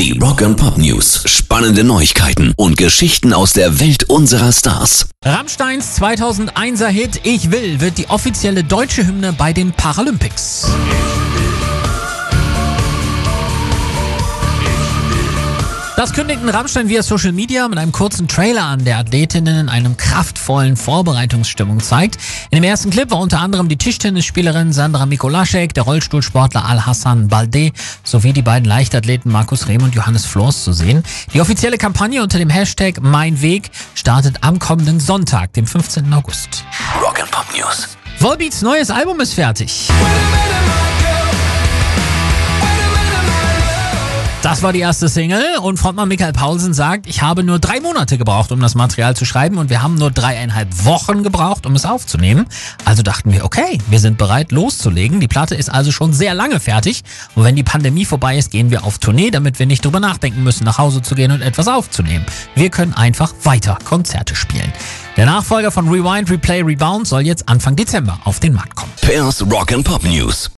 Die Rock and Pop News. Spannende Neuigkeiten und Geschichten aus der Welt unserer Stars. Rammsteins 2001er Hit Ich will wird die offizielle deutsche Hymne bei den Paralympics. Das kündigten Rammstein via Social Media mit einem kurzen Trailer an, der Athletinnen in einem kraftvollen Vorbereitungsstimmung zeigt. In dem ersten Clip war unter anderem die Tischtennisspielerin Sandra Mikolaschek, der Rollstuhlsportler Al-Hassan Balde sowie die beiden Leichtathleten Markus Rehm und Johannes Flors zu sehen. Die offizielle Kampagne unter dem Hashtag Mein Weg startet am kommenden Sonntag, dem 15. August. Rock and Pop News. Volbeats neues Album ist fertig. Das war die erste Single und Frontmann Michael Paulsen sagt, ich habe nur drei Monate gebraucht, um das Material zu schreiben und wir haben nur dreieinhalb Wochen gebraucht, um es aufzunehmen. Also dachten wir, okay, wir sind bereit loszulegen. Die Platte ist also schon sehr lange fertig und wenn die Pandemie vorbei ist, gehen wir auf Tournee, damit wir nicht drüber nachdenken müssen, nach Hause zu gehen und etwas aufzunehmen. Wir können einfach weiter Konzerte spielen. Der Nachfolger von Rewind, Replay, Rebound soll jetzt Anfang Dezember auf den Markt kommen. Pairs Rock and Pop News.